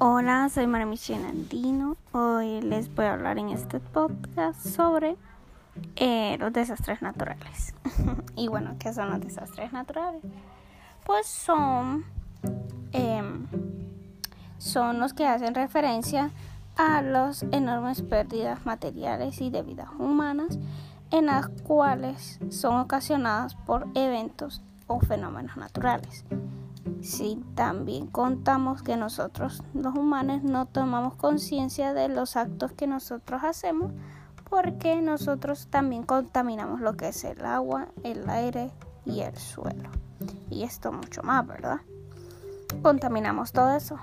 Hola, soy María Michelle Andino. Hoy les voy a hablar en este podcast sobre eh, los desastres naturales. y bueno, ¿qué son los desastres naturales? Pues son, em, son los que hacen referencia a las enormes pérdidas materiales y de vidas humanas en las cuales son ocasionadas por eventos o fenómenos naturales. Si también contamos que nosotros los humanos no tomamos conciencia de los actos que nosotros hacemos porque nosotros también contaminamos lo que es el agua, el aire y el suelo. Y esto mucho más, ¿verdad? Contaminamos todo eso.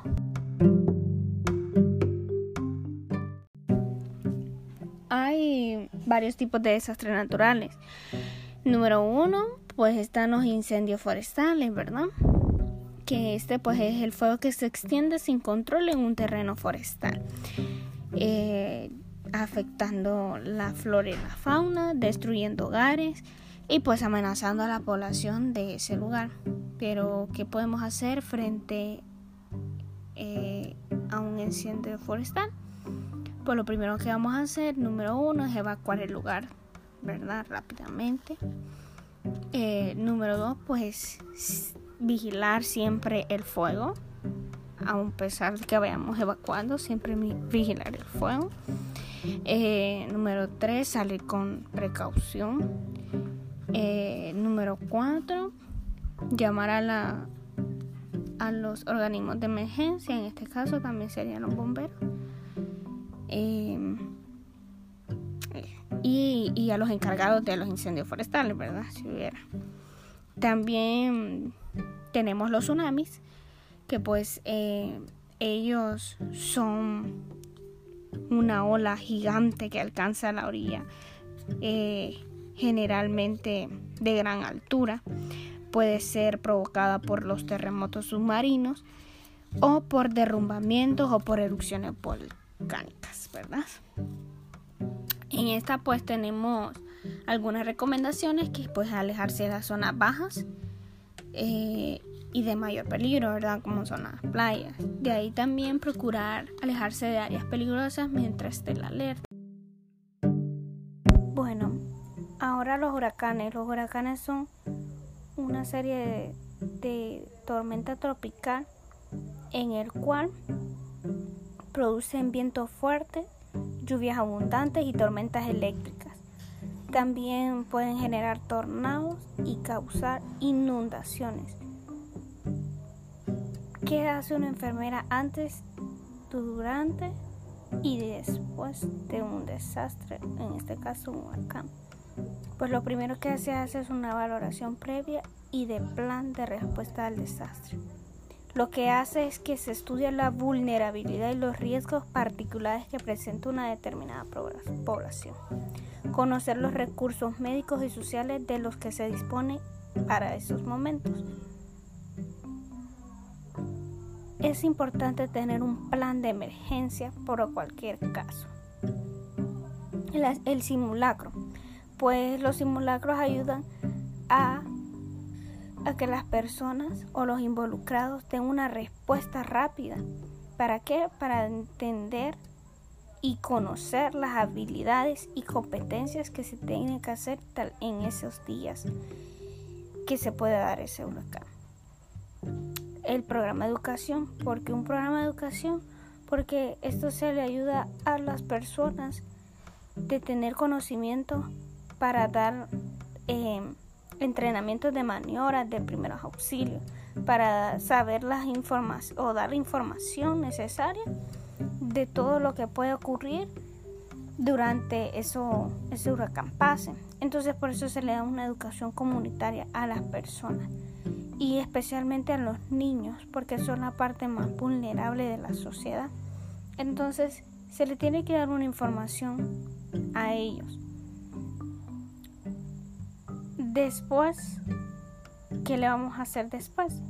Hay varios tipos de desastres naturales. Número uno, pues están los incendios forestales, ¿verdad? Que este pues es el fuego que se extiende sin control en un terreno forestal, eh, afectando la flora y la fauna, destruyendo hogares y pues amenazando a la población de ese lugar. Pero ¿qué podemos hacer frente eh, a un incendio forestal? Pues lo primero que vamos a hacer, número uno, es evacuar el lugar, ¿verdad? Rápidamente. Eh, número dos, pues vigilar siempre el fuego. A pesar de que vayamos evacuando, siempre vigilar el fuego. Eh, número tres, salir con precaución. Eh, número cuatro, llamar a la a los organismos de emergencia, en este caso también serían los bomberos. Eh, y, a los encargados de los incendios forestales, ¿verdad? Si hubiera. También tenemos los tsunamis, que pues eh, ellos son una ola gigante que alcanza la orilla, eh, generalmente de gran altura. Puede ser provocada por los terremotos submarinos o por derrumbamientos o por erupciones volcánicas, ¿verdad? En esta pues tenemos algunas recomendaciones que pues alejarse de las zonas bajas eh, y de mayor peligro, ¿verdad? Como son las playas. De ahí también procurar alejarse de áreas peligrosas mientras esté la alerta. Bueno, ahora los huracanes. Los huracanes son una serie de, de tormenta tropical en el cual producen viento fuerte lluvias abundantes y tormentas eléctricas. También pueden generar tornados y causar inundaciones. ¿Qué hace una enfermera antes, durante y después de un desastre, en este caso un huracán? Pues lo primero que hace es una valoración previa y de plan de respuesta al desastre. Lo que hace es que se estudia la vulnerabilidad y los riesgos particulares que presenta una determinada población. Conocer los recursos médicos y sociales de los que se dispone para esos momentos. Es importante tener un plan de emergencia por cualquier caso. El, simulacro. Pues los simulacros ayudan a a que las personas o los involucrados den una respuesta rápida. ¿Para qué? Para entender y conocer las habilidades y competencias que se tienen que hacer en esos días que se puede dar ese huracán. El programa de educación, porque un programa de educación, porque esto se le ayuda a las personas de tener conocimiento para dar eh, entrenamientos de maniobras de primeros auxilios para saber las informaciones o dar información necesaria de todo lo que puede ocurrir durante eso, ese huracán pase. Entonces por eso se le da una educación comunitaria a las personas y especialmente a los niños porque son la parte más vulnerable de la sociedad. Entonces se le tiene que dar una información a ellos Después, ¿qué le vamos a hacer después?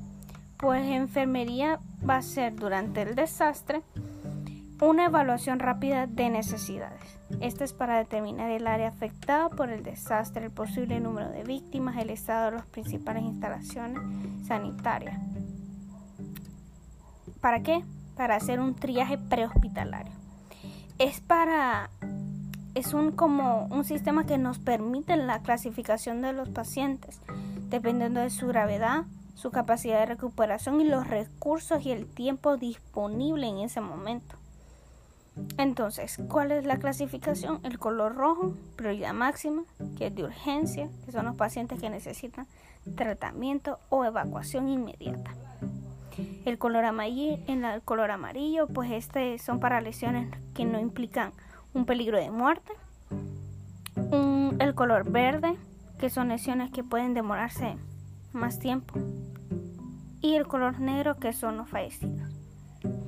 Pues enfermería va a ser durante el desastre una evaluación rápida de necesidades. Esta es para determinar el área afectada por el desastre, el posible número de víctimas, el estado de las principales instalaciones sanitarias. ¿Para qué? para hacer un triaje prehospitalario. Es para es un como un sistema que nos permite la clasificación de los pacientes dependiendo de su gravedad, su capacidad de recuperación y los recursos y el tiempo disponible en ese momento. Entonces, ¿cuál es la clasificación? El color rojo, prioridad máxima, que es de urgencia, que son los pacientes que necesitan tratamiento o evacuación inmediata. El color amarillo, el color amarillo, pues este son para lesiones que no implican un peligro de muerte. el color verde, que son lesiones que pueden demorarse más tiempo. Y el color negro, que son los fallecidos.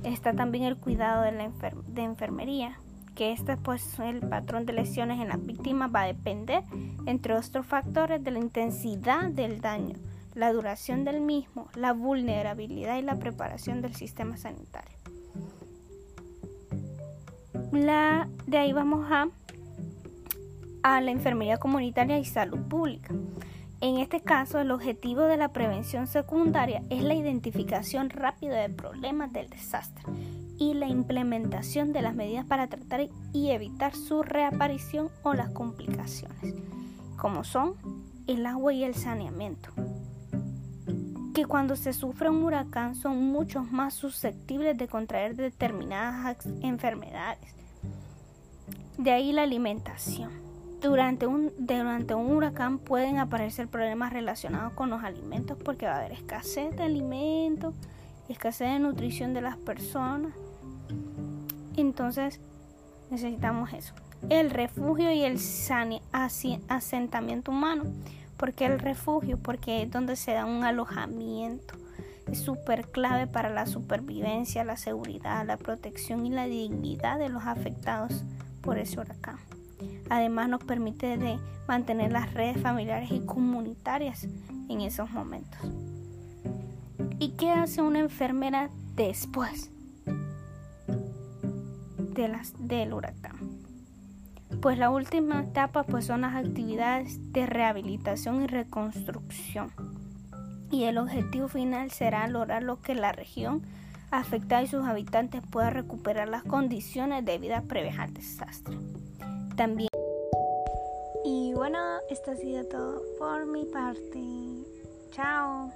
Está también el cuidado de, la enfermería, que este pues el patrón de lesiones en la víctima va a depender, entre otros factores, de la intensidad del daño, la duración del mismo, la vulnerabilidad y la preparación del sistema sanitario. La, de ahí vamos a, a la enfermería comunitaria y salud pública. En este caso, el objetivo de la prevención secundaria es la identificación rápida de problemas del desastre y la implementación de las medidas para tratar y evitar su reaparición o las complicaciones, como son el agua y el saneamiento, que cuando se sufre un huracán son mucho más susceptibles de contraer determinadas enfermedades. De ahí la alimentación durante un, durante un huracán pueden aparecer problemas relacionados con los alimentos porque va a haber escasez de alimentos, escasez de nutrición de las personas. Entonces necesitamos eso. El refugio y el asentamiento humano. ¿Por qué el refugio? Porque es donde se da un alojamiento. Es súper clave para la supervivencia, la seguridad, la protección y la dignidad de los afectados por ese huracán. Además nos permite de mantener las redes familiares y comunitarias en esos momentos. ¿Y qué hace una enfermera después de las, del huracán? Pues la última etapa pues son las actividades de rehabilitación y reconstrucción. Y el objetivo final será lograr lo que la región afectada y sus habitantes puedan recuperar las condiciones de vida previas al desastre. También y bueno, esto ha sido todo por mi parte. Chao.